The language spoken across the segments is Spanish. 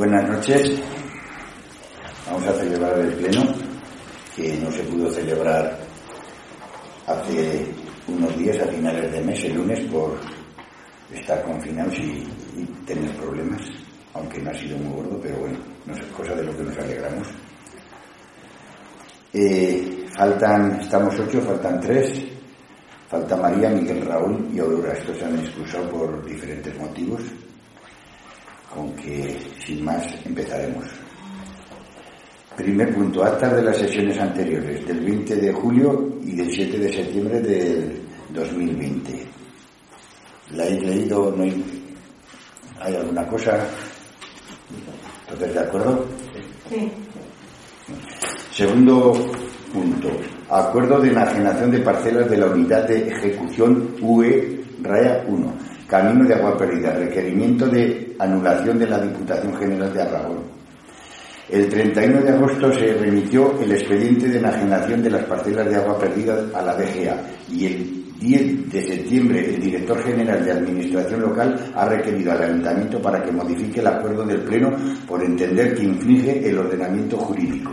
Buenas noches. Vamos a celebrar el pleno que no se pudo celebrar hace unos días a finales de mes, el lunes, por estar confinados y, tener problemas, aunque no ha sido muy gordo, pero bueno, no es cosa de lo que nos alegramos. Eh, faltan, estamos ocho, faltan tres. Falta María, Miguel Raúl y Aurora. Estos se han excusado por diferentes motivos, con que sin más empezaremos. Primer punto, actas de las sesiones anteriores, del 20 de julio y del 7 de septiembre del 2020. ¿La he leído? ¿No hay, ¿Hay alguna cosa? ¿Entonces de acuerdo? Sí. Segundo punto, acuerdo de enajenación de parcelas de la unidad de ejecución UE RAEA 1, camino de agua perdida, requerimiento de anulación de la Diputación General de Aragón. El 31 de agosto se remitió el expediente de enajenación de las parcelas de agua perdida a la DGA y el 10 de septiembre el director general de Administración Local ha requerido al Ayuntamiento para que modifique el acuerdo del Pleno por entender que infringe el ordenamiento jurídico.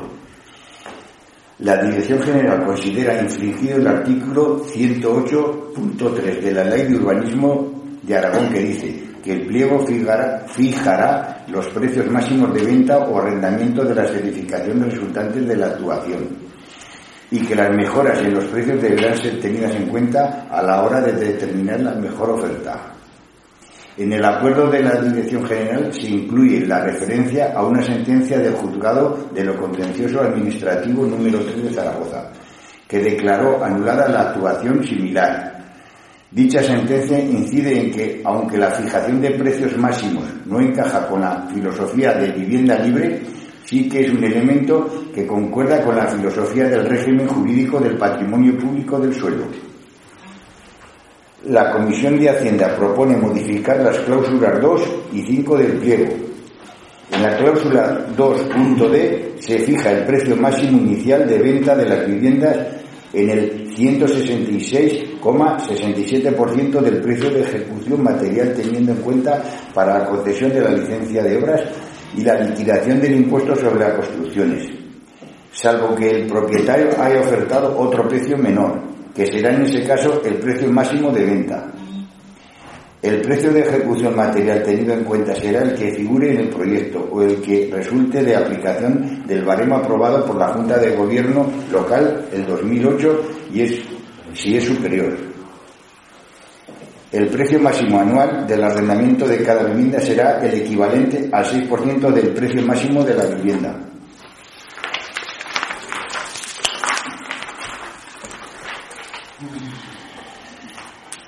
La Dirección General considera infringido el artículo 108.3 de la Ley de Urbanismo de Aragón que dice que el pliego fijará, los precios máximos de venta o arrendamiento de las edificaciones resultantes de la actuación y que las mejoras en los precios deberán ser tenidas en cuenta a la hora de determinar la mejor oferta. En el acuerdo de la Dirección General se incluye la referencia a una sentencia del Juzgado de lo Contencioso Administrativo número 3 de Zaragoza, que declaró anulada la actuación similar Dicha sentencia incide en que, aunque la fijación de precios máximos no encaja con la filosofía de vivienda libre, sí que es un elemento que concuerda con la filosofía del régimen jurídico del patrimonio público del suelo. La Comisión de Hacienda propone modificar las cláusulas 2 y 5 del pliego. En la cláusula 2.d se fija el precio máximo inicial de venta de las viviendas en el 166,67% del precio de ejecución material teniendo en cuenta para la concesión de la licencia de obras y la liquidación del impuesto sobre las construcciones, salvo que el propietario haya ofertado otro precio menor, que será en ese caso el precio máximo de venta. El precio de ejecución material tenido en cuenta será el que figure en el proyecto o el que resulte de aplicación del baremo aprobado por la Junta de Gobierno local el 2008 y es, si es superior. El precio máximo anual del arrendamiento de cada vivienda será el equivalente al 6% del precio máximo de la vivienda.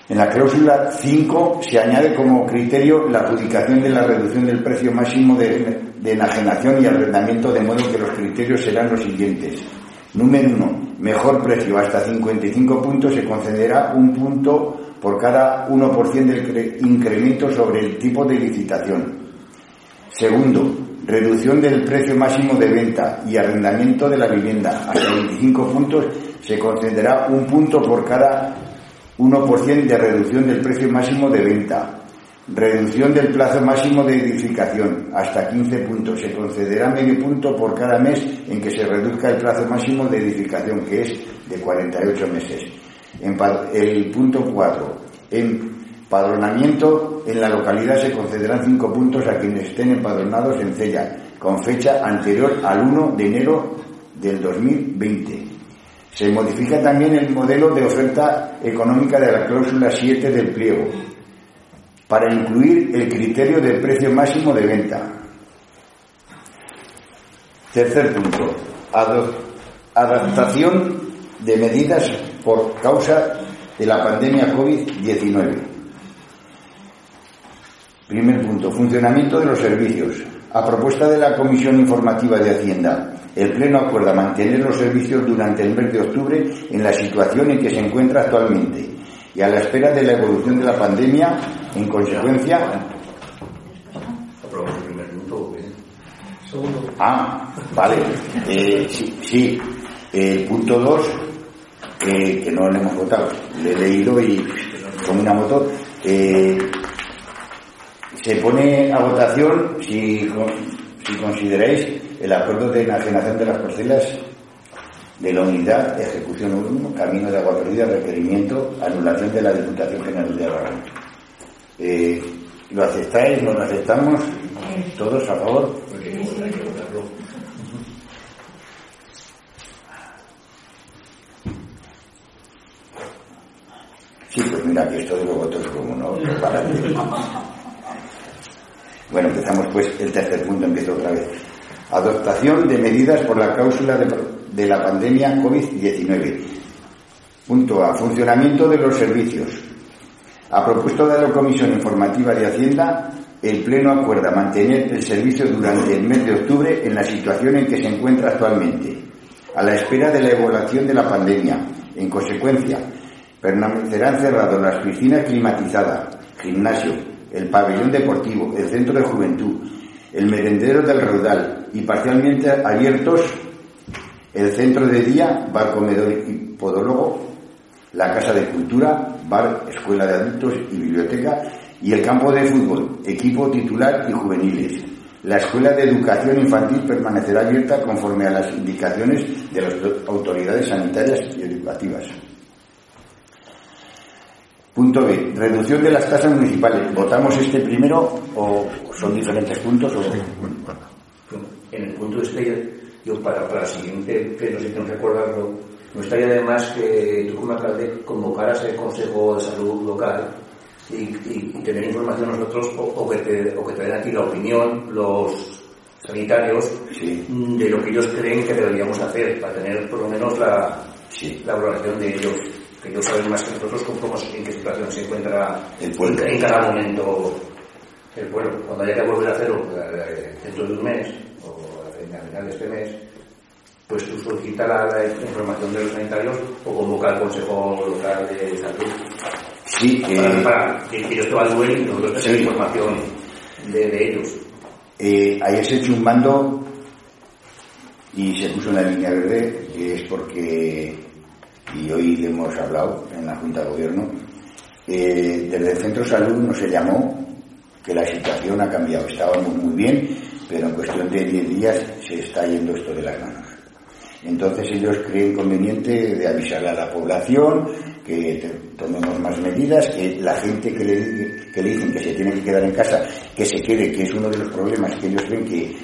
En la cláusula 5 se añade como criterio la adjudicación de la reducción del precio máximo de, enajenación y arrendamiento, de modo que los criterios serán los siguientes. Número 1. Mejor precio. Hasta 55 puntos se concederá un punto por cada 1% del incremento sobre el tipo de licitación. Segundo, reducción del precio máximo de venta y arrendamiento de la vivienda. Hasta 25 puntos se concederá un punto por cada 1% de reducción del precio máximo de venta, reducción del plazo máximo de edificación hasta 15 puntos. Se concederá medio punto por cada mes en que se reduzca el plazo máximo de edificación, que es de 48 meses. El punto 4. Empadronamiento en la localidad se concederán 5 puntos a quienes estén empadronados en Cella, con fecha anterior al 1 de enero del 2020. Se modifica también el modelo de oferta económica de la cláusula 7 del pliego para incluir el criterio del precio máximo de venta. Tercer punto, adaptación de medidas por causa de la pandemia COVID-19. Primer punto, funcionamiento de los servicios. A propuesta de la Comisión Informativa de Hacienda, el Pleno acuerda mantener los servicios durante el mes de octubre en la situación en que se encuentra actualmente y a la espera de la evolución de la pandemia, en consecuencia. Ah, vale. Eh, sí, sí. El punto 2, que no lo hemos votado, le he leído y con una moto. Eh, se pone a votación si si consideráis el acuerdo de enajenación de las parcelas de la unidad, ejecución 1, camino de agua perdida, requerimiento, anulación de la Diputación General de Aragón. Eh, ¿Lo aceptáis? ¿No lo aceptamos? ¿Todos a favor? Sí, pues mira, que esto de los votos como no, para Bueno, empezamos pues el tercer punto, empiezo otra vez. Adoptación de medidas por la cláusula de, la pandemia COVID-19. Punto A. Funcionamiento de los servicios. A propuesta de la Comisión Informativa de Hacienda, el Pleno acuerda mantener el servicio durante el mes de octubre en la situación en que se encuentra actualmente, a la espera de la evaluación de la pandemia. En consecuencia, permanecerán cerrados las piscinas climatizadas, gimnasio, el pabellón deportivo, el centro de juventud, el merendero del Raudal y parcialmente abiertos el centro de día, bar, comedor y podólogo, la casa de cultura, bar, escuela de adultos y biblioteca y el campo de fútbol, equipo titular y juveniles. La escuela de educación infantil permanecerá abierta conforme a las indicaciones de las autoridades sanitarias y educativas. Punto B. Reducción de las tasas municipales. ¿Votamos este primero o son diferentes puntos? O... En el punto este, yo para, para el siguiente pleno, si tengo que recordarlo, me gustaría además que tú como alcalde convocaras el Consejo de Salud local y, tener información nosotros o, que te, o que te den aquí la opinión los sanitarios de lo que ellos creen que deberíamos hacer para tener por lo menos la, la valoración de ellos que ellos saben más que nosotros cómo, en qué situación se encuentra el pueblo. en cada momento el pueblo. Cuando haya que volver a hacerlo eh, dentro de un mes o en la final de este mes, pues tú solicita la, información de los sanitarios o convoca al Consejo Local de Salud. Sí, para, que ellos te evalúen y nosotros tenemos información de, ellos. Eh, ayer se echó un mando y se puso una línea verde, que es porque y hoy le hemos hablado en la Junta de Gobierno, eh, desde el Centro Salud nos se llamó que la situación ha cambiado. Estábamos muy bien, pero en cuestión de 10 días se está yendo esto de las manos. Entonces ellos creen conveniente de avisarle a la población que tomemos más medidas, que la gente que le, que le dicen que se tiene que quedar en casa, que se quede, que es uno de los problemas que ellos ven que,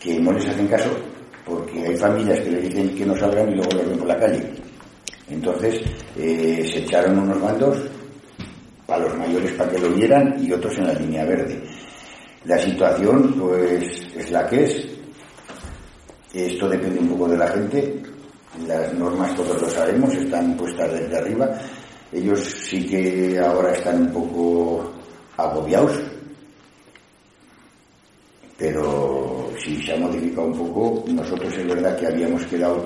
que no les hacen caso, porque hay familias que le dicen que no salgan y luego los ven por la calle. Entonces eh, se echaron unos bandos a los mayores para que lo vieran y otros en la línea verde. La situación pues es la que es. Esto depende un poco de la gente. Las normas todos lo sabemos, están puestas desde arriba. Ellos sí que ahora están un poco agobiados, pero si se ha modificado un poco, nosotros es verdad que habíamos quedado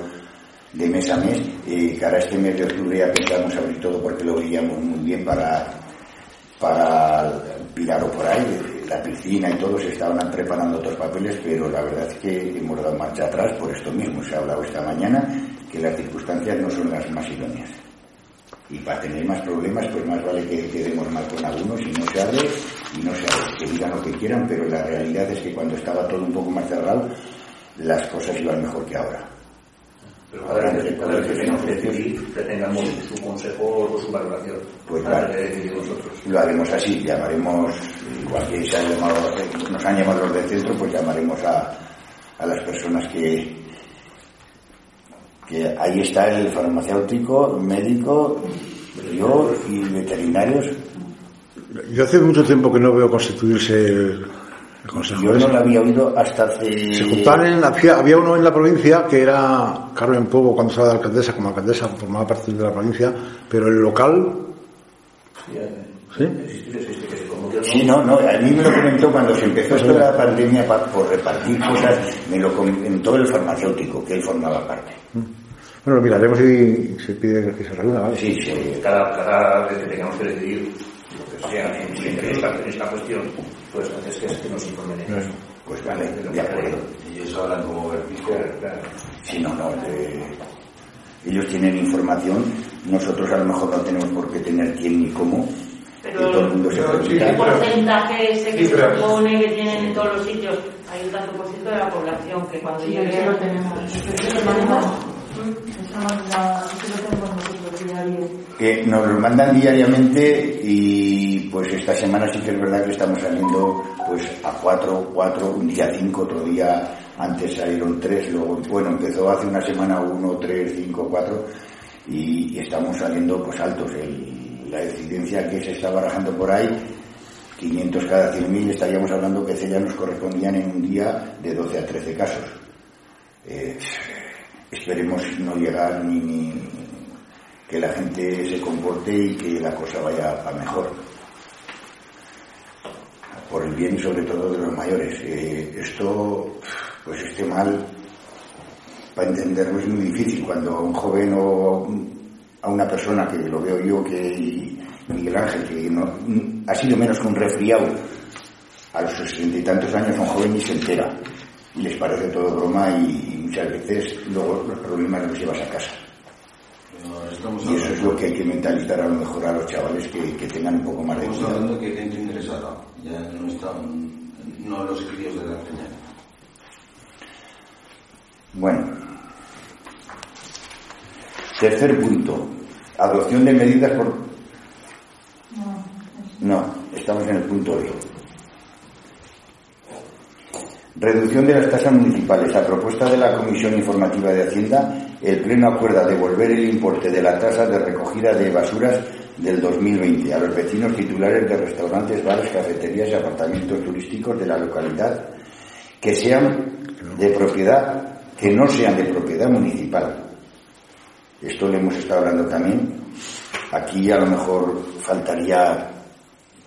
de mes a mes. y cara este mes de octubre ya pensamos abrir todo porque lo veíamos muy bien para, para Pilar por ahí, la piscina y todo, se estaban preparando otros papeles, pero la verdad es que hemos dado marcha atrás por esto mismo. Se ha hablado esta mañana que las circunstancias no son las más idóneas. Y para tener más problemas, pues más vale que quedemos mal con algunos y no se abre, y no se abre, que digan lo que quieran, pero la realidad es que cuando estaba todo un poco más cerrado, las cosas iban mejor que ahora. Pero ahora que, tenemos que decidir, que tengamos su consejo o su valoración. Pues claro, nosotros. Lo haremos así, llamaremos, igual que se han llamado, nos han llamado los del centro, pues llamaremos a, a las personas que, que ahí está el farmacéutico, médico, yo y veterinarios. Yo hace mucho tiempo que no veo constituirse el, yo no lo había oído hasta hace... Se juntaban en la, había uno en la provincia que era Carmen Pobo cuando estaba de alcaldesa, como alcaldesa formaba parte de la provincia, pero el local... ¿Sí? Sí, no, no, a mí me lo comentó cuando se empezó esto de la pandemia por repartir cosas, me lo comentó el farmacéutico, que él formaba parte. Bueno, miraremos si se pide que se reúna, ¿vale? Sí, sí. Cada, cada vez que tengamos que decidir lo que sea en esta, en esta cuestión, pues entonces que, que nos informen ellos. Pues vale, de acuerdo. Ellos hablan como vertigo. Claro, Sí, no, no. ellos tienen información, nosotros a lo mejor no tenemos por qué tener quién ni cómo. Pero, todo el mundo se ¿Qué porcentaje ese que se supone que tienen en todos los sitios? Hay un tanto por de la población, que cuando Sí, llegue... eso lo tenemos. Eso lo tenemos. Que nos lo mandan diariamente y pues esta semana sí que es verdad que estamos saliendo pues a cuatro, cuatro, un día cinco, otro día antes salieron tres, luego bueno empezó hace una semana uno, tres, cinco, cuatro y, estamos saliendo pues altos. La incidencia que se está barajando por ahí 500 cada 100.000 estaríamos hablando que ya nos correspondían en un día de 12 a 13 casos. Eh, esperemos no llegar ni, ni que la gente se comporte y que la cosa vaya a mejor. Por el bien sobre todo de los mayores. Eh, esto, pues este mal, para entenderlo es muy difícil. Cuando a un joven o a una persona que lo veo yo, que Miguel Ángel, que ha sido menos que un resfriado, a los sesenta y tantos años un joven ni se entera. Y les parece todo broma y, y muchas veces luego los problemas los llevas a casa. No, Y eso es lo que hay que mentalizar a lo mejor a los chavales que, que tengan un poco más de estamos hablando que gente ingresada, ya no están, no los críos de la peña. Bueno. Tercer punto. Adopción de medidas por... No, estamos en el punto B. Reducción de las tasas municipales. A propuesta de la Comisión Informativa de Hacienda, el Pleno acuerda devolver el importe de la tasa de recogida de basuras del 2020 a los vecinos titulares de restaurantes, bares, cafeterías y apartamentos turísticos de la localidad que sean de propiedad, que no sean de propiedad municipal. Esto le hemos estado hablando también. Aquí a lo mejor faltaría,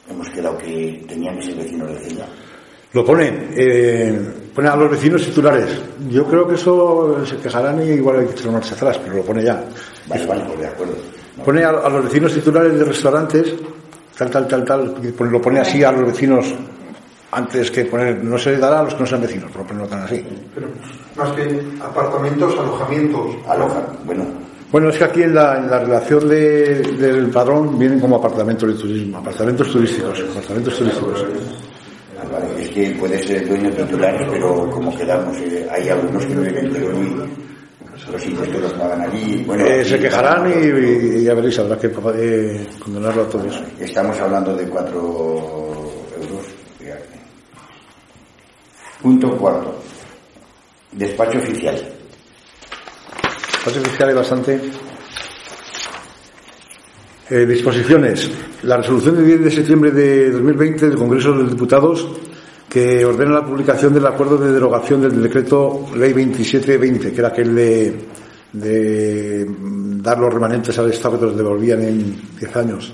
hemos quedado que tenían que ser vecinos de Cella. Lo pone, eh, pone a los vecinos titulares. Yo creo que eso se quejarán y igual hay que echar marcha atrás, pero lo pone ya. Vale, vale, de acuerdo. Pone a, a los vecinos titulares de restaurantes, tal, tal, tal, tal, lo pone así a los vecinos antes que poner, no se le dará a los que no sean vecinos, pero ponerlo tan así. Pero más que apartamentos, alojamientos. aloja, bueno, Bueno, es que aquí en la, en la relación de- del padrón vienen como apartamentos de turismo, apartamentos turísticos, apartamentos turísticos. Vale, es que puede ser dueño titular, pero como quedamos, eh, hay algunos que no viven pero y los impuestos los pagan allí. Bueno, Eh, se quejarán y, ya veréis, habrá que eh, condenarlo a todos. Estamos hablando de cuatro euros. fíjate. Punto cuarto. Despacho oficial. Espacio oficial hay bastante. Eh, disposiciones. La resolución de 10 de septiembre de 2020 del Congreso de los Diputados que ordena la publicación del acuerdo de derogación del decreto Ley 2720, que era aquel de, de dar los remanentes al Estado que los devolvían en 10 años.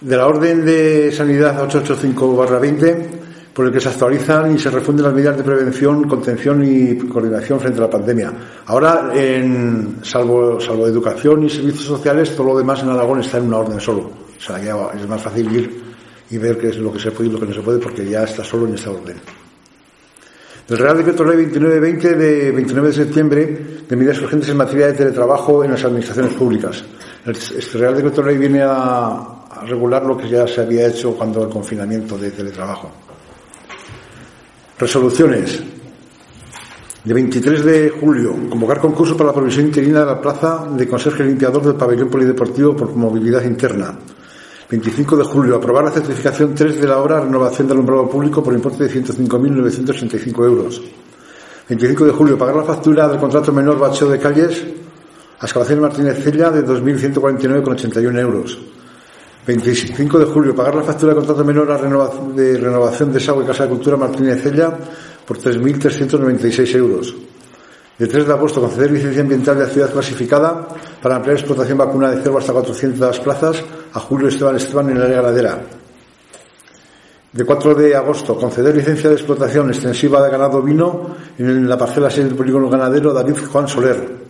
De la Orden de Sanidad 885-20, por el que se actualizan y se refunden las medidas de prevención, contención y coordinación frente a la pandemia. Ahora, en, salvo, salvo educación y servicios sociales, todo lo demás en Aragón está en una orden solo. O sea, ya es más fácil ir y ver qué es lo que se puede y lo que no se puede, porque ya está solo en esta orden. El Real Decreto Ley 2920 de 29 de septiembre de medidas urgentes en materia de teletrabajo en las administraciones públicas. Este Real Decreto Ley viene a, a regular lo que ya se había hecho cuando el confinamiento de teletrabajo. Resoluciones. De 23 de julio, convocar concurso para la provisión interina de la plaza de conserje limpiador del pabellón polideportivo por movilidad interna. 25 de julio, aprobar la certificación 3 de la obra renovación del alumbrado público por importe de 105.965 euros. 25 de julio, pagar la factura del contrato menor bacheo de calles a Martínez Cella de 2.149,81 euros. 25 de julio, pagar la factura de contrato menor a renova- de renovación de Sagua y Casa de Cultura Martínez Cella por 3.396 euros. De 3 de agosto, conceder licencia ambiental de actividad clasificada para ampliar explotación vacuna de cerdo hasta 400 plazas a Julio Esteban Esteban en el área ganadera. De 4 de agosto, conceder licencia de explotación extensiva de ganado vino en la parcela 6 del polígono ganadero David Juan Soler.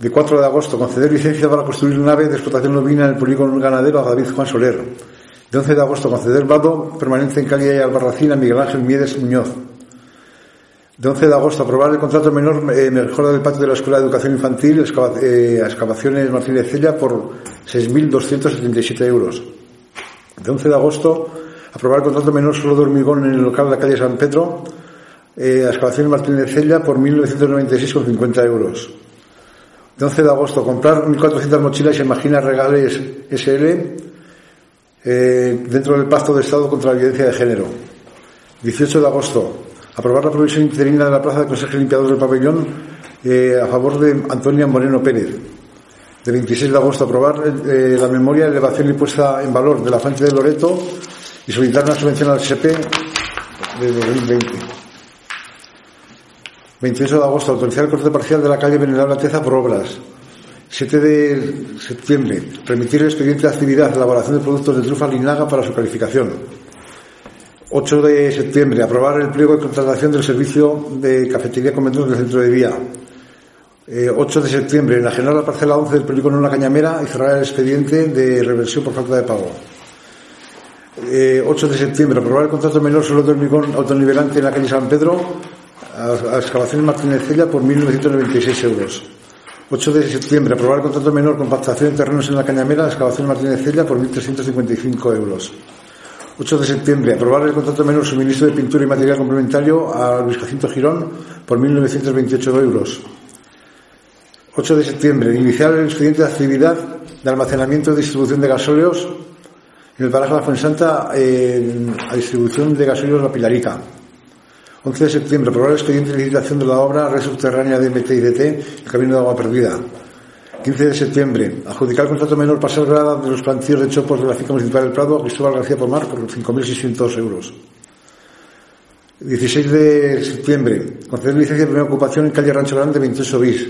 De 4 de agosto, conceder licencia para construir nave de explotación ovina en el polígono ganadero a David Juan Soler. De 11 de agosto, conceder vado permanente en calle Albarracín a Miguel Ángel Miedes Muñoz. De 11 de agosto, aprobar el contrato menor eh, mejora del patio de la Escuela de Educación Infantil excava- eh, excavaciones Martínez Cella por 6.277 euros. De 11 de agosto, Aprobar el contrato menor solo de hormigón en el local de la calle San Pedro, eh, a excavación Martínez Cella por 1.996,50 euros. De 11 de agosto, comprar 1.400 mochilas y máquinas regales SL eh, dentro del pacto de Estado contra la violencia de género. 18 de agosto, aprobar la provisión interina de la plaza de consejo limpiador del pabellón eh, a favor de Antonia Moreno Pérez. De 26 de agosto, aprobar eh, la memoria de elevación y puesta en valor de la fuente de Loreto y solicitar una subvención al SP de 2020. 28 de agosto, autorizar el corte parcial de la calle Venerable Ateza por obras. 7 de septiembre, permitir el expediente de actividad elaboración de productos de trufa linaga para su calificación. 8 de septiembre, aprobar el pliego de contratación del servicio de cafetería con menús del centro de. Eh, 8 de septiembre, enajenar la parcela 11 del polígono en la cañamera y cerrar el expediente de reversión por falta de pago. Eh, 8 de septiembre, aprobar el contrato menor solo de hormigón autonivelante en la calle San Pedro a, excavaciones Martínez Cella por 1.996 euros. 8 de septiembre, aprobar el contrato menor compactación de terrenos en la Cañamera, excavación Martínez Cella por 1.355 euros. 8 de septiembre, aprobar el contrato menor suministro de pintura y material complementario a Luis Jacinto Girón por 1.928 euros. 8 de septiembre, iniciar el expediente de actividad de almacenamiento y distribución de gasóleos en el paraje de la Fuensanta eh, a distribución de gasóleos La Pilarica. 11 de septiembre, aprobar el expediente de licitación de la obra red subterránea de MT el Camino de Agua Perdida. 15 de septiembre, adjudicar el contrato menor pasar grada de los plantíos de chopos de la finca municipal del Prado a Cristóbal García Pomar por 5.600 euros. 16 de septiembre, conceder licencia de primera ocupación en calle Rancho Grande 28 bis.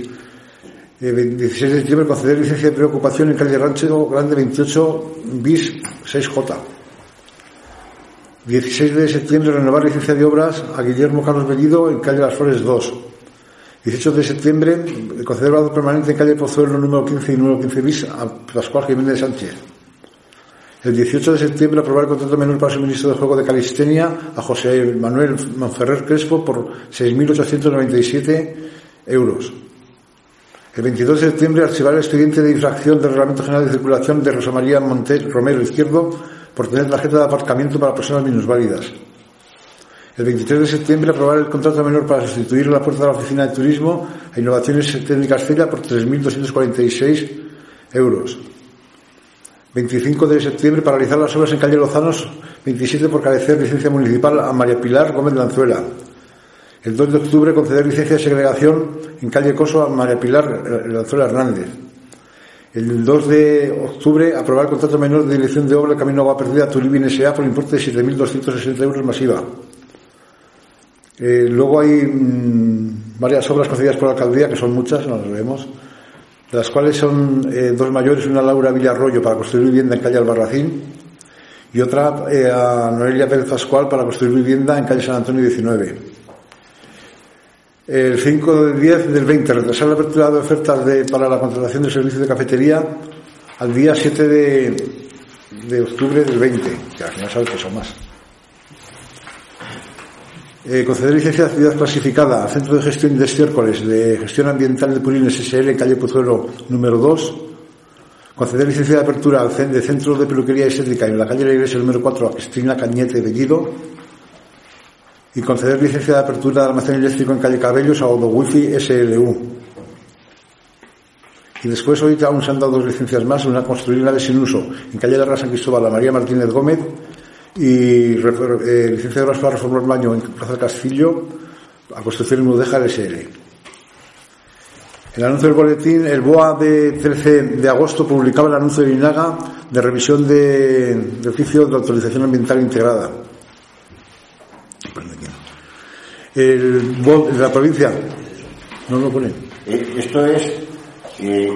Eh, 16 de septiembre, conceder licencia de primera ocupación en calle Rancho Grande 28 bis 6J. 16 de septiembre, renovar licencia de obras a Guillermo Carlos Bellido en calle Las Flores 2. 18 de septiembre, conceder grado permanente en calle Pozuelo número 15 y número 15 bis a Pascual Jiménez Sánchez. El 18 de septiembre, aprobar el contrato menor para suministro de juego de calistenia a José Manuel Manferrer Crespo por 6.897 euros. El 22 de septiembre, archivar el expediente de infracción del Reglamento General de Circulación de Rosa María Montel Romero Izquierdo por tener tarjeta de aparcamiento para personas minusválidas. El 23 de septiembre, aprobar el contrato menor para sustituir la puerta de la Oficina de Turismo a Innovaciones Técnicas Cella por 3.246 euros. 25 de septiembre, paralizar las obras en calle Lozanos, 27 por carecer licencia municipal a María Pilar Gómez Lanzuela. El 2 de octubre, conceder licencia de segregación en calle Coso a María Pilar Lanzuela Hernández. El 2 de octubre, aprobar el contrato menor de dirección de obra Camino Agua Perdida Tulibin S.A. por importe de 7.260 euros masiva. Eh, luego hay mmm, varias obras concedidas por la alcaldía, que son muchas, no las vemos, las cuales son eh, dos mayores, una Laura Villarroyo para construir vivienda en calle Albarracín y otra eh, a Noelia Pérez Pascual para construir vivienda en calle San Antonio 19. El 5 del 10 del 20, retrasar la apertura de ofertas de, para la contratación de servicios de cafetería al día 7 de, de octubre del 20, que al final sabes que son más. Eh, conceder licencia de actividad clasificada al Centro de Gestión de Estiércoles de Gestión Ambiental de Purines SL, calle Pozuelo número 2. Conceder licencia de apertura al de Centro de Peluquería Estética en la calle La Iglesia número 4 a Cristina Cañete Bellido. Y conceder licencia de apertura de almacén eléctrico en calle Cabellos a Odo Wifi SLU. Y después hoy aún se han dado dos licencias más, una construir una de sin uso en calle Larra San Cristóbal a María Martínez Gómez y eh, licencia de obras para reformar el baño en Plaza del Castillo a construcción Mudeja SL. El anuncio del boletín, el BOA de 13 de agosto publicaba el anuncio de INAGA de revisión de, de oficio de autorización ambiental integrada. El la provincia, no lo ponen. Eh, esto es, eh,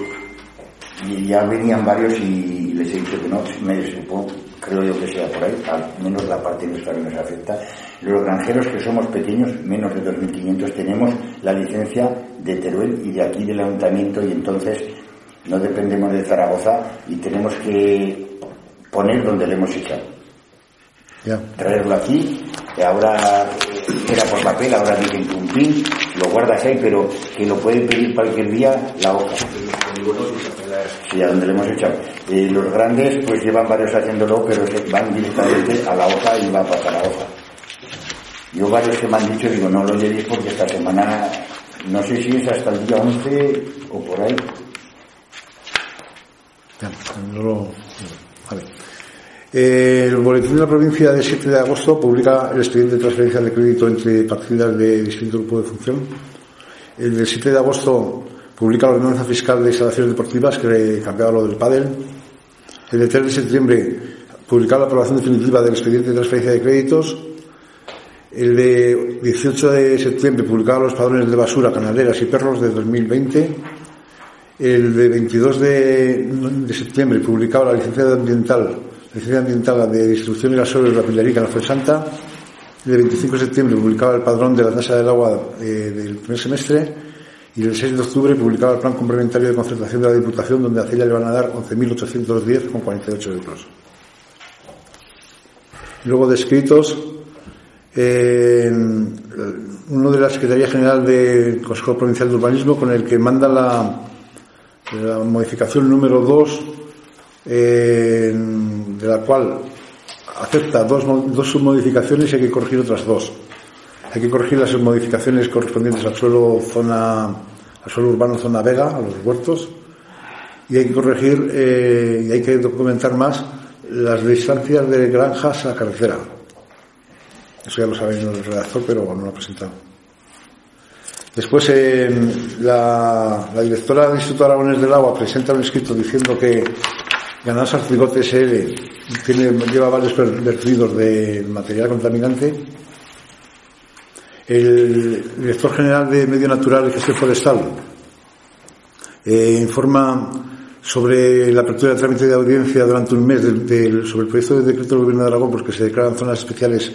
ya venían varios y les he dicho que no, me supongo creo yo que sea por ahí, al menos la parte nuestra que nos afecta. Los granjeros que somos pequeños, menos de 2.500, tenemos la licencia de Teruel y de aquí del ayuntamiento y entonces no dependemos de Zaragoza y tenemos que poner donde le hemos echado. Traerlo aquí, ahora era por papel, ahora dicen que un pin, lo guardas ahí, pero que lo pueden pedir cualquier día la hoja. Sí, a donde le hemos echado. Eh, los grandes pues llevan varios haciéndolo, pero van directamente a la hoja y va a pasar a la hoja. Yo varios que me han dicho, digo, no lo llevéis porque esta semana, no sé si es hasta el día 11 o por ahí. Ya, no lo- el boletín de la provincia del 7 de agosto publica el expediente de transferencia de crédito entre partidas de distinto grupo de función. El del 7 de agosto publica la ordenanza fiscal de instalaciones deportivas que cambiaba lo del pádel. El de 3 de septiembre publica la aprobación definitiva del expediente de transferencia de créditos. El de 18 de septiembre publicaba los padrones de basura, canaderas y perros de 2020. El de 22 de, de septiembre publicaba la licencia ambiental, licencia ambiental de distribución de gasoil de la Pilarica en la Fuensanta. El de 25 de septiembre publicaba el padrón de la tasa del agua eh, del primer semestre. Y el 6 de octubre publicaba el plan complementario de concertación de la Diputación, donde a Celia le van a dar 11.810,48 euros. Luego de escritos, uno de la Secretaría General del Consejo Provincial de Urbanismo, con el que manda la, modificación número 2, eh, de la cual acepta dos, dos submodificaciones y hay que corregir otras dos. Hay que corregir las modificaciones correspondientes al suelo zona, al suelo urbano zona Vega, a los huertos, y hay que corregir eh, y hay que documentar más las distancias de granjas a carretera. Eso ya lo sabe el redactor, pero no lo ha presentado. Después, eh, la, la directora del Instituto Aragones del Agua presenta un escrito diciendo que Ganados Arcigote SL tiene, lleva varios vertidos de material contaminante. El director general de Medio Natural y Gestión Forestal eh, informa sobre la apertura del trámite de audiencia durante un mes sobre el proyecto de decreto del Gobierno de Aragón, porque se declaran zonas especiales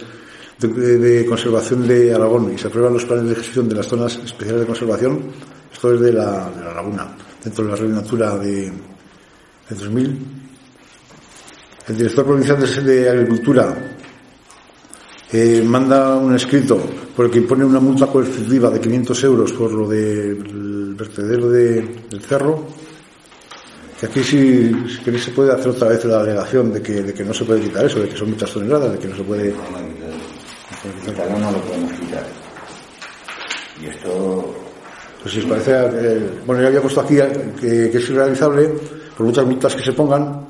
de, conservación de Aragón y se aprueban los planes de gestión de las zonas especiales de conservación. Esto es de la, la laguna, dentro de la red Natura de 2000. El director provincial de, Agricultura eh, manda un escrito por el que impone una multa coercitiva de 500 euros por lo del vertedero de- del cerro. Que aquí si, si se puede hacer otra vez la alegación de que, de que no se puede quitar eso, de que son muchas toneladas, de que no se puede... Quitarlo no lo podemos quitar. Y esto, Pues si os parece, eh, bueno, ya había puesto aquí eh, que, que es irrealizable por muchas multas que se pongan,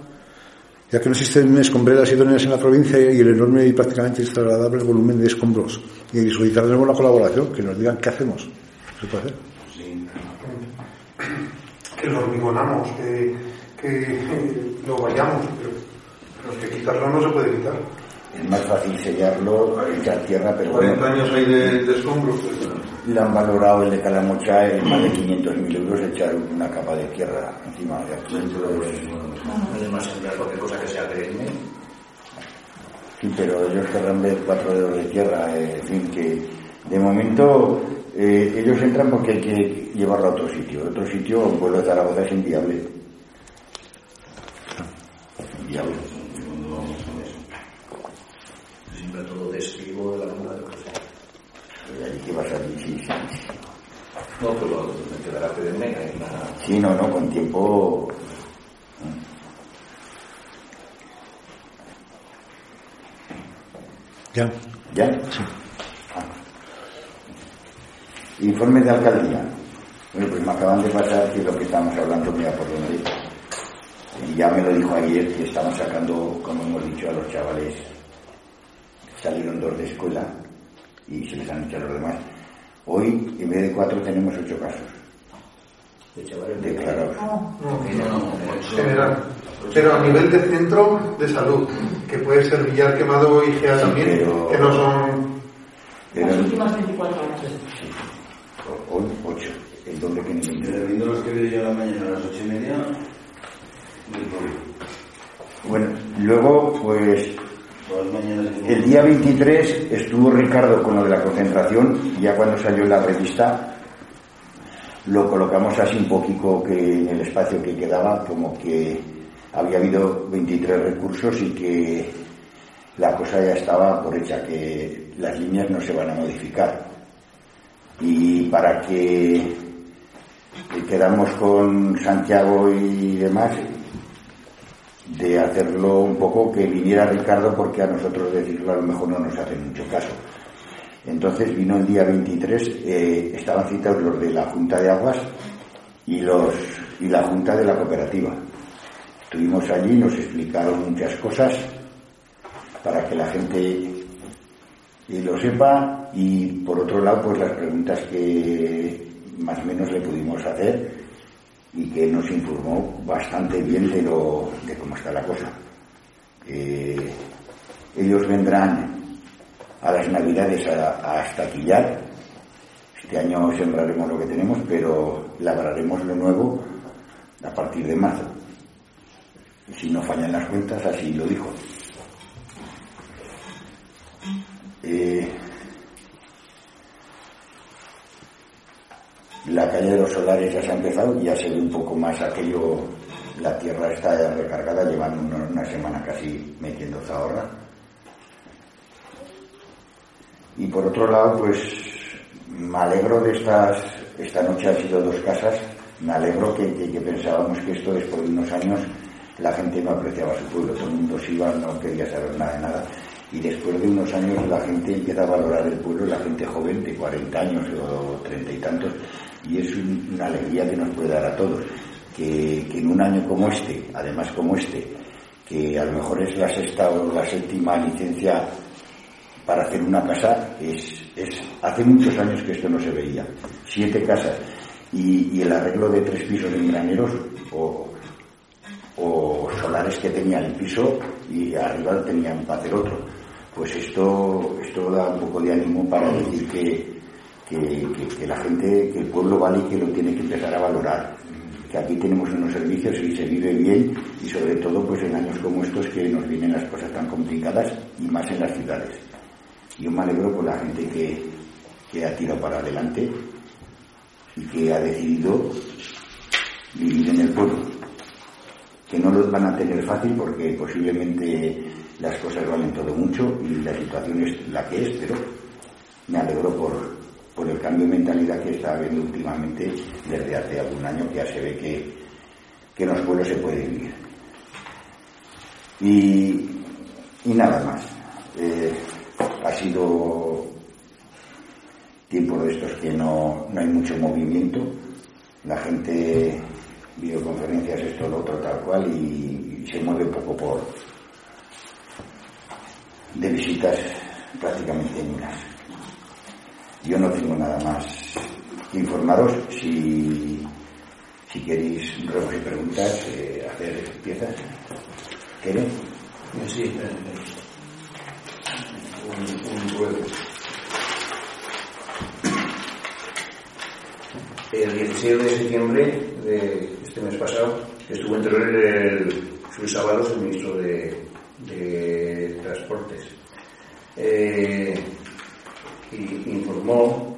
ya que no existen escombreras idóneas en la provincia y el enorme y prácticamente desagradable volumen de escombros. Y solicitaremos la colaboración, que nos digan qué hacemos. ¿Se puede hacer? que lo hormigonamos, que, que lo vayamos, pero, pero que quitarlo no se puede quitar. Es más fácil sellarlo, echar tierra, pero 40 bueno, años hay de, de escombros. pues, le han valorado el de Calamocha en más de 500.000 euros echar una capa de tierra encima de aquí. Además, sembrar cualquier cosa que sea. Sí, pero ellos querrán ver cuatro dedos de tierra, eh, en fin, que de momento eh, ellos entran porque hay que llevarlo a otro sitio. Otro sitio, un pueblo de Zaragoza, es inviable. Inviable. Todo de de la luna, de. Y allí que vas a decir, sí, sí, sí. No, pero me quedará hay una- Sí, no, no, con tiempo. Ya. ¿Ya? Sí. Informe de alcaldía. Bueno, pues me acaban de pasar que lo que estamos hablando, mira por dónde. Y ya me lo dijo ayer que estamos sacando, como hemos dicho, a los chavales. Salieron dos de escuela y se les han echado los demás. Hoy, en vez de cuatro, tenemos ocho casos de chavales declarados. No, General. Pero a nivel de centro de salud, que puede ser Villar Quemado y GEA Sí, también, pero- que no son. Pero las últimas 24 horas. hoy, ocho. El doble que en el Pero viendo los que veo yo a la mañana a las ocho y media. Bueno, luego, pues. El día 23 estuvo Ricardo con lo de la concentración, ya cuando salió la revista lo colocamos así un poquito que en el espacio que quedaba, como que había habido 23 recursos y que la cosa ya estaba por hecha, que las líneas no se van a modificar. Y para que quedamos con Santiago y demás de hacerlo un poco que viniera Ricardo porque a nosotros decirlo a lo mejor no nos hace mucho caso. Entonces vino el día 23, eh, estaban citados los de la Junta de Aguas y los y la Junta de la Cooperativa. Estuvimos allí, nos explicaron muchas cosas para que la gente lo sepa y por otro lado pues las preguntas que más o menos le pudimos hacer y que nos informó bastante bien de lo de cómo está la cosa. Eh, ellos vendrán a las navidades a, a estaquillar. Este año sembraremos lo que tenemos, pero labraremos lo nuevo a partir de marzo. Si no fallan las cuentas, así lo dijo. Eh, la calle de los solares ya se ha empezado, ya se ve un poco más aquello, la tierra está recargada, llevan una, una semana casi metiendo zahorra. Y por otro lado, pues me alegro de estas, esta noche han sido dos casas, me alegro que, que, que pensábamos que esto después de unos años la gente no apreciaba su pueblo, todo el mundo se iba, no quería saber nada de nada. Y después de unos años la gente empieza a valorar el pueblo, la gente joven de 40 años o 30 y tantos, y es un- una alegría que nos puede dar a todos. Que, que en un año como este, además como este, que a lo mejor es la sexta o la séptima licencia para hacer una casa, es, es hace muchos años que esto no se veía. Siete casas y, y el arreglo de tres pisos en graneros o, o solares que tenía el piso y arriba para hacer otro. Pues esto, esto da un poco de ánimo para decir que, que, la gente, que el pueblo vale y que lo tiene que empezar a valorar. Que aquí tenemos unos servicios y se vive bien y sobre todo pues en años como estos que nos vienen las cosas tan complicadas y más en las ciudades. Yo me alegro por la gente que, que ha tirado para adelante y que ha decidido vivir en el pueblo que no los van a tener fácil porque posiblemente las cosas valen todo mucho y la situación es la que es, pero me alegro por, por el cambio de mentalidad que está habiendo últimamente desde hace algún año que ya se ve que, que en los pueblos se puede vivir. Y, y nada más. Eh, ha sido tiempo de estos que no, no hay mucho movimiento. La gente, videoconferencias, esto, lo otro, tal cual, y, y se mueve un poco por de visitas prácticamente nulas. Yo no tengo nada más que informaros. Si, si queréis y preguntas, eh, hacer piezas. ¿Quieren? Sí, eh, un, un ruego. El 16 de septiembre de este mes pasado estuvo en Teruel el Luis Ábalos, el ministro de, de Transportes. Eh, y informó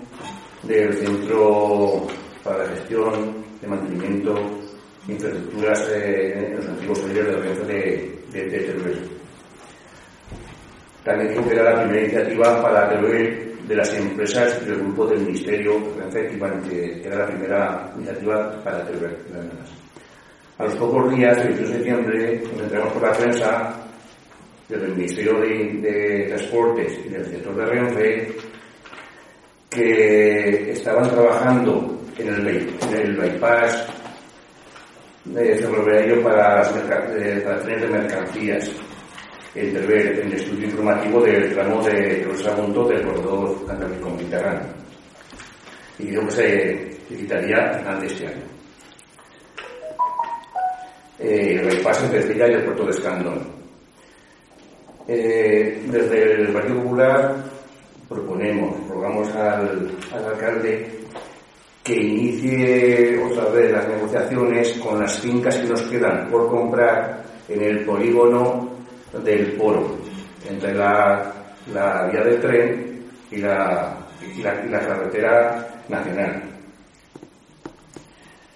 del Centro para la Gestión de Mantenimiento de Infraestructuras eh, en los antiguos talleres de la Renfe de, de, de Teruel. También dijo que era la primera iniciativa para Teruel de las empresas del grupo del Ministerio que era la primera iniciativa para Teruel. A los pocos días, el 18 de septiembre, nos enteramos por la prensa desde el Ministerio de, de Transportes y del sector de Renfe que estaban trabajando en el, en el bypass de ferroviario para, para trenes de mercancías en Teruel, en el estudio informativo del tramo de los Sagunto del corredor cantábrico mediterráneo y dijo que se licitaría a final de este año. Eh, el bypass entre Estella y el puerto de Escandón. Eh, desde el Partido Popular proponemos, rogamos al, al alcalde que inicie otra vez las negociaciones con las fincas que nos quedan por comprar en el polígono del Poro, entre la, la vía del tren y la, y la, y la carretera nacional.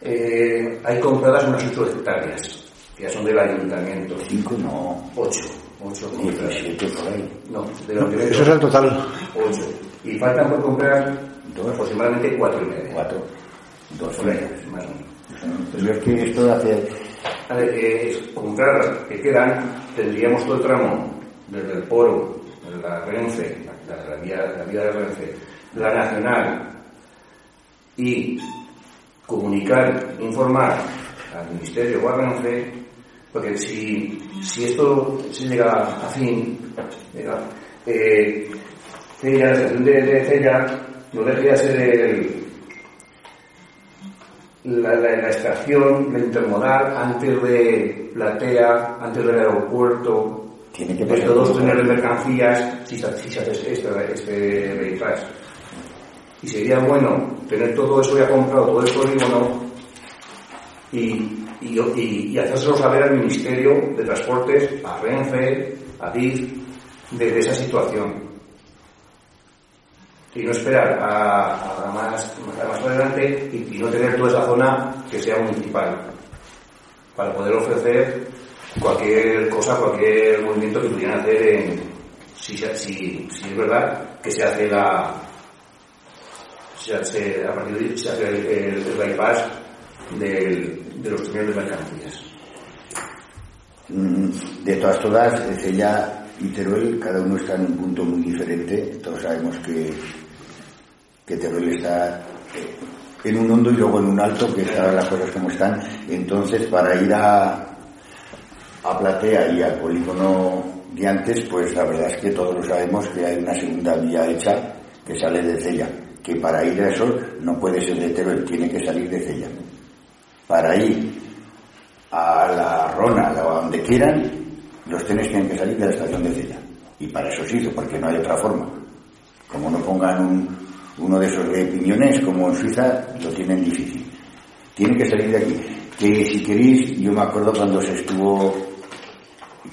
Eh, hay compradas unas 8 hectáreas, que ya son del ayuntamiento. Cinco, no. 8, 8 compradas. 17 por ahí. No, de lo que Eso es el total. 8. Y faltan por comprar Dos. aproximadamente 4 y media. Cuatro. Dos Por ahí, más o menos. yo es que esto hace... A ver, eh, comprar las que quedan, tendríamos todo el tramo desde el Poro, la Renfe, la, la vía, la vía de Renfe, la Nacional, y comunicar, informar al Ministerio o a Renfe, porque si, si esto se llega a fin, eh, Cella, la estación de, de Cella no debería ser el, la, la, la estación, la intermodal, antes de Platea, antes del aeropuerto, Tiene que pasar por- tener mercancías, si se, hace este, este. Y sería bueno tener todo eso ya comprado, todo el polígono, y, y, y, y hacérselo saber al Ministerio de Transportes, a Renfe, a DIF, de, de esa situación. Y no esperar a, a más, más adelante y, no tener toda esa zona que sea municipal, para poder ofrecer cualquier cosa, cualquier movimiento que pudieran hacer en, si, si, si es verdad que se hace la, se hace, a partir de se hace el- el bypass del- de los túneles de mercancías. Mm, De todas todas, Cella y Teruel, cada uno está en un punto muy diferente. Todos sabemos que, que Teruel está eh, en un hondo y luego en un alto, que están las cosas como están. Entonces, para ir a, a Platea y al polígono de antes, pues la verdad es que todos lo sabemos que hay una segunda vía hecha que sale de Cella. Que para ir a eso no puede ser de Teruel, tiene que salir de Cella. Para ir a la Rona o a donde quieran, los trenes tienen que salir de la estación de Cella. Y para eso se hizo, porque no hay otra forma. Como no pongan un- uno de esos de piñones, como en Suiza, lo tienen difícil. Tiene que salir de aquí. Que si queréis, yo me acuerdo cuando se estuvo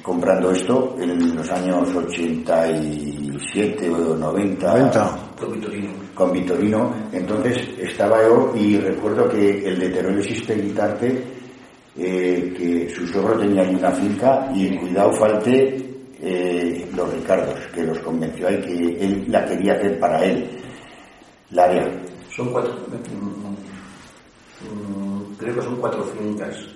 comprando esto en los años 87 o 90, 90. Con Vitorino. con Vitorino. Entonces estaba yo y recuerdo que el de Teruel existe Guitarte, eh, que su suegro tenía ahí una finca y cuidado falte eh, los Ricardos, que los convenció ahí que él la quería hacer para él, la área. Son cuatro, mm, mm, creo que son cuatro fincas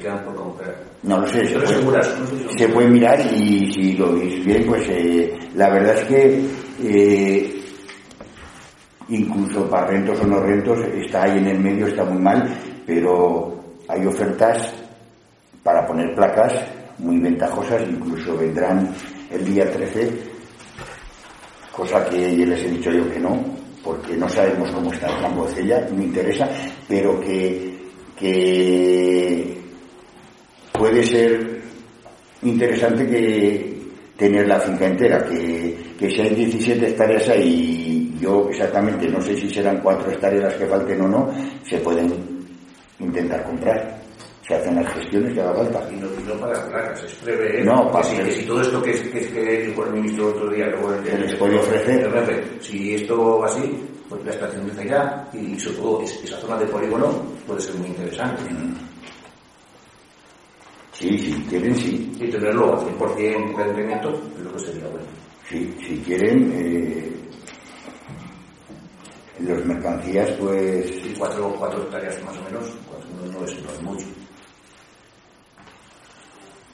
quedan por comprar. No lo sé, se Pero puede, seguras, se mirar y si lo veis bien, pues eh, la verdad es que eh, incluso para rentos o no rentos está ahí en el medio, está muy mal, pero hay ofertas para poner placas muy ventajosas, incluso vendrán el día 13, cosa que ya les he dicho yo que no, porque no sabemos cómo está el campo de Cella, me interesa, pero que, que puede ser interesante que tener la finca entera, que, que si hay 17 hectáreas ahí, yo exactamente no sé si serán 4 hectáreas las que falten o no, se pueden intentar comprar. Se hacen las gestiones que haga falta. Y no, y no para placas, es prever No, para si, prever. que si todo esto que, que, que dijo el ministro el otro día, luego el, les puede ofrecer. si esto va así, pues la estación de Zaira y sobre todo es- esa zona de polígono puede ser muy interesante. Sí, si quieren, sí. Y tenerlo al 100% de rendimiento, creo que sería bueno. Sí, si quieren, eh, los mercancías, pues Y cuatro, cuatro hectáreas más o menos, pues no, no es, no es mucho.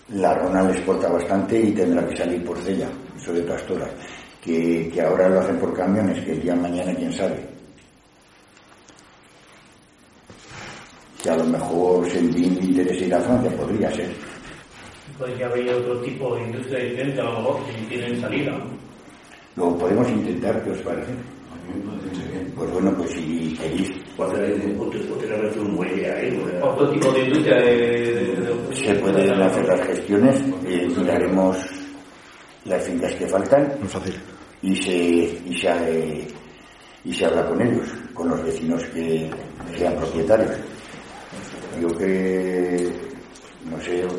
La Rona le exporta bastante y tendrá que salir por Cella, eso de todas. Que, que ahora lo hacen por camiones, que el día de mañana quién sabe. Que a lo mejor se le interesa ir a Francia, podría ser. Podría haber otro tipo de industria diferente, a lo mejor, si tienen salida. Lo podemos intentar, ¿qué os parece? Pues bueno, pues si queréis, tener un muelle ahí, Otro tipo de industria se pueden hacer las gestiones, eh, miraremos las fincas que faltan Muy fácil. y se, y se, eh, y se habla con ellos, con los vecinos que sean propietarios. Yo que, no sé, los,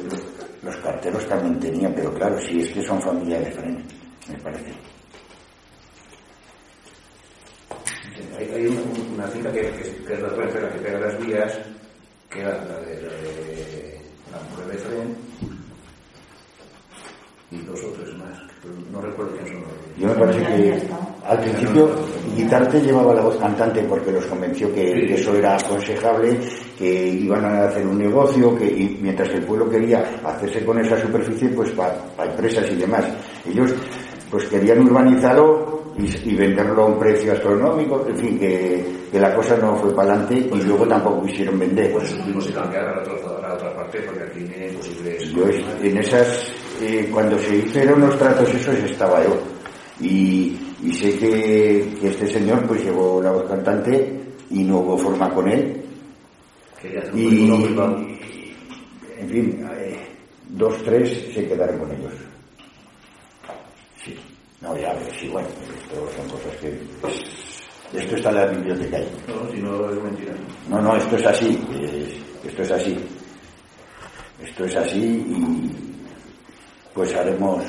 los carteros también tenían, pero claro, si es que son familiares, Fran, me parece. Hay, hay una, una finca que, que, que es la la que pega las vías, que era la de, la de la mujer de Fren, y dos o tres más, pero no recuerdo quién son los Yo me parece que está. Al principio, Guitarte llevaba la voz cantante porque los convenció que, que eso era aconsejable, que iban a hacer un negocio, que y mientras el pueblo quería hacerse con esa superficie, pues para empresas y demás. Ellos pues querían urbanizarlo y, y venderlo a un precio astronómico, en fin, que, que la cosa no fue para adelante y luego tampoco quisieron vender. Por eso tuvimos que cambiar a la otra, a la otra parte, porque aquí era imposible eso. Yo es- en esas, eh, cuando se hicieron los tratos esos estaba yo. Y, y sé que, que este señor pues llevó la voz cantante y no hubo forma con él. Un Y, en fin, eh, dos, tres se quedaron con ellos. Sí. No, ya ves, sí, bueno, esto son cosas que... Esto está en la biblioteca ahí. No, si no es mentira. No, no, esto es así, es- esto es así. Esto es así y pues haremos,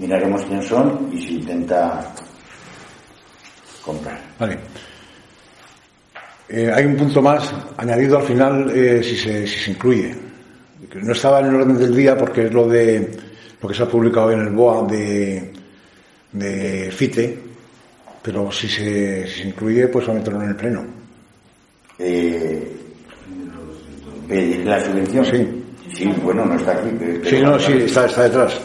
miraremos quién son y si intenta comprar. Vale. Eh, hay un punto más añadido al final eh, si, se, si se incluye. No estaba en el orden del día porque es lo de lo que se ha publicado en el BOA de, de FITE, pero si se, si se incluye, pues va a meterlo en el pleno. Eh, la subvención. Sí. Sí, bueno, no está aquí. pero- Sí, no, sí, está, está detrás.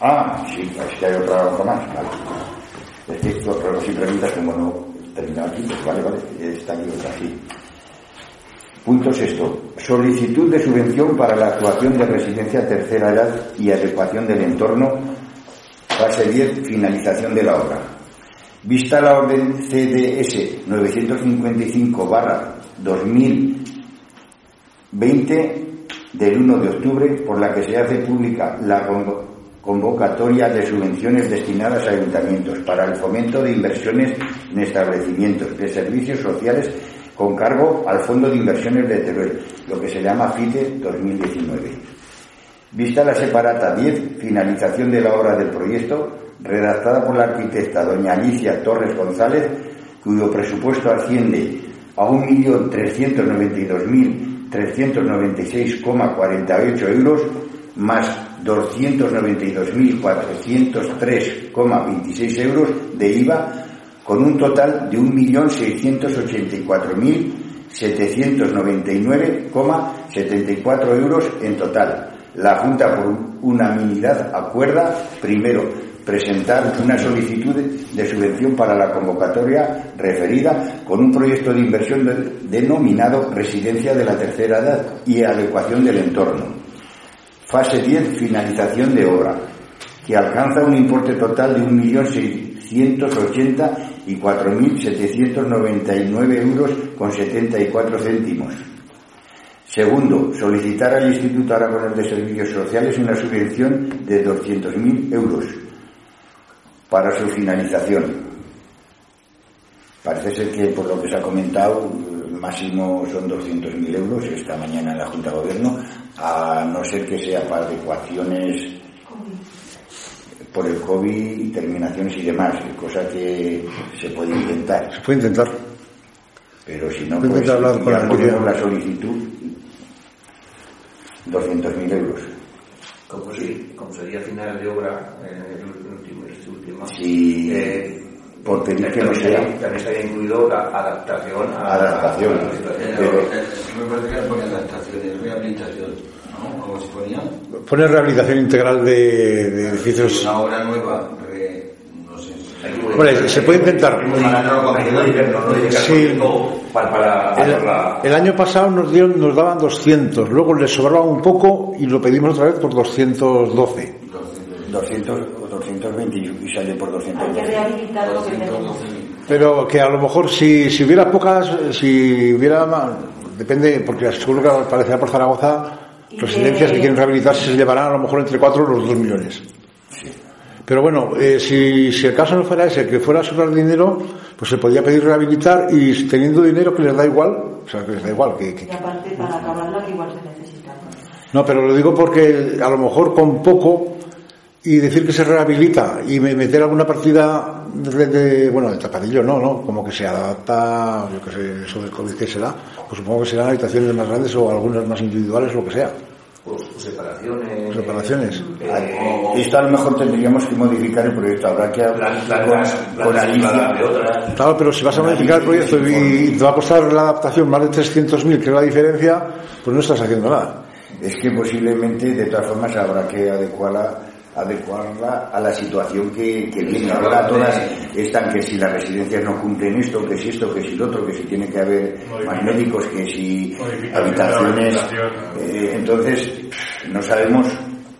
Ah, sí, es que hay otra hoja más. Vale. Es que esto, pero si preguntas como no termina aquí, pues vale, vale, está aquí otra, sí. Punto sexto. Solicitud de subvención para la actuación de residencia tercera edad y adecuación del entorno. Fase 10, finalización de la obra. Vista la orden CDS 955 barra 2020 del 1 de octubre por la que se hace pública la convocatoria de subvenciones destinadas a ayuntamientos para el fomento de inversiones en establecimientos de servicios sociales con cargo al Fondo de Inversiones de Teruel, lo que se llama FITE 2019. Vista la separata 10, finalización de la obra del proyecto, redactada por la arquitecta doña Alicia Torres González, cuyo presupuesto asciende a 1.392.396,48 euros, más 292.403,26 euros de IVA, con un total de 1.684.799,74 euros en total. La Junta, por unanimidad, acuerda, primero, presentar una solicitud de subvención para la convocatoria referida con un proyecto de inversión de- denominado Residencia de la Tercera Edad y Adecuación del Entorno. Fase 10, finalización de obra, que alcanza un importe total de 1.684.799 euros con 74 céntimos. Segundo, solicitar al Instituto Aragonés de Servicios Sociales una subvención de 200.000 euros para su finalización. Parece ser que, por lo que se ha comentado, máximo son 200.000 euros esta mañana en la Junta de Gobierno, a no ser que sea para adecuaciones por el COVID y terminaciones y demás, cosa que se puede intentar. Se puede intentar. Pero si no, pues hablar con la la solicitud 200.000 euros. Como, si, como sería final de obra, eh, el último, este último. Si eh, por pedir que no también sea También estaría incluido la adaptación a Adaptación. a la situación. Pero- me parece que pone adaptación, rehabilitación, ¿no? Como se ponía. Pone rehabilitación integral de, de edificios. Una obra nueva, re- no sé. Hombre, se puede intentar. Sí. El, año pasado nos, dieron, nos daban 200, luego les sobraba un poco y lo pedimos otra vez por 212. 200 o 220 y sale por Hay que 220. rehabilitar lo que tenemos. Pero que a lo mejor si, si hubiera pocas, si hubiera más, depende, porque seguro que parecerá por Zaragoza, residencias que- que quieren rehabilitarse se llevarán a lo mejor entre 4 los 2 millones. Pero bueno, eh, si, si el caso no fuera ese, que fuera sobrar dinero, pues se podía pedir rehabilitar y teniendo dinero que les da igual, o sea, que les da igual, que, que- Y aparte, para acabarla, que igual se necesita. ¿no? No, pero lo digo porque a lo mejor con poco y decir que se rehabilita y me- meter alguna partida de, de- bueno, de tapadillo, no, no, como que se adapta, yo que sé, eso del COVID que será, pues supongo que serán habitaciones más grandes o algunas más individuales, lo que sea. Pues, sus separaciones. Reparaciones. eh, Esto a lo mejor tendríamos que modificar el proyecto. Habrá que hablar con, Alicia. separadas de otras. Claro, pero si vas a modificar el proyecto y te va a costar la adaptación más de 300.000, que es la diferencia, pues no estás haciendo nada. Es que posiblemente, de todas formas, habrá que adecuarla, adecuarla a la situación que, que viene. Ahora todas están que si las residencias no cumplen esto, que si esto, que si lo otro, que si tiene que haber más médicos, que si habitaciones. Eh, entonces, no sabemos,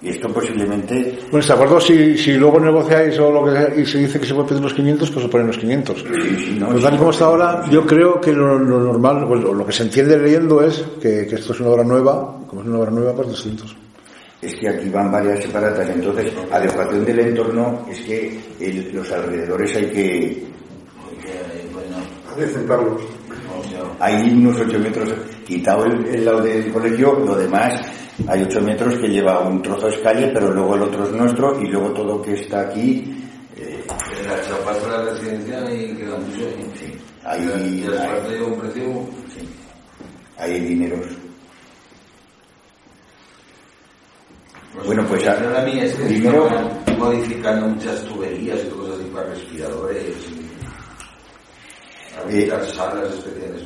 y esto posiblemente Bueno, ¿de acuerdo? Si, si luego negociáis o lo que sea y se dice que se puede pedir los 500, pues se ponen los 500. Sí, sí, no, Pues sí, tal y como está sí. ahora, yo creo que lo, lo normal, pues, lo que se entiende leyendo es que, que esto es una obra nueva, como es una obra nueva, pues 200. Es que aquí van varias separatas, entonces adecuación del entorno es que el- los alrededores hay que... Decentarlos. Hay unos 8 metros, quitado el, el lado del colegio, lo demás hay 8 metros que lleva un trozo de calle, pero luego el otro es nuestro y luego todo que está aquí, eh, En la chapa de la residencia y queda mucho. sí, hay, hay, hay dineros. Bueno, pues, a- a mí es que primero- modificando muchas tuberías y cosas así para respiradores y habilitar salas especiales.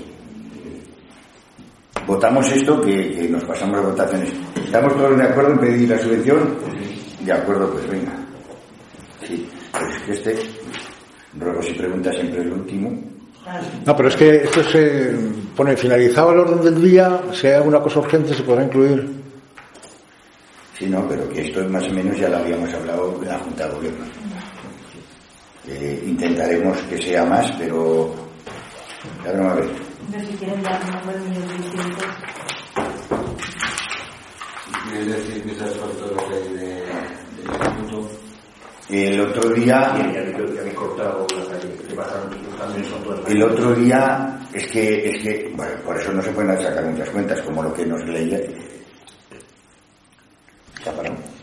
Votamos esto que, que nos pasamos las votaciones. ¿Estamos todos de acuerdo en pedir la subvención? De acuerdo, pues venga. Sí, pues es que este, ruegos y preguntas siempre es el último. No, pero es que esto se pone finalizado el orden del día, si hay alguna cosa urgente se podrá incluir. Sí, no, pero que esto más o menos ya lo habíamos hablado en la Junta de Gobierno. Eh, intentaremos que sea más, pero... Ya no a ver. Pero si quieren dar un número de 600, Quiere decir que lo que hay de, del instituto. El otro día... El otro día es que, es que, bueno, por eso no se pueden sacar muchas cuentas, como lo que nos leía. Cabrón.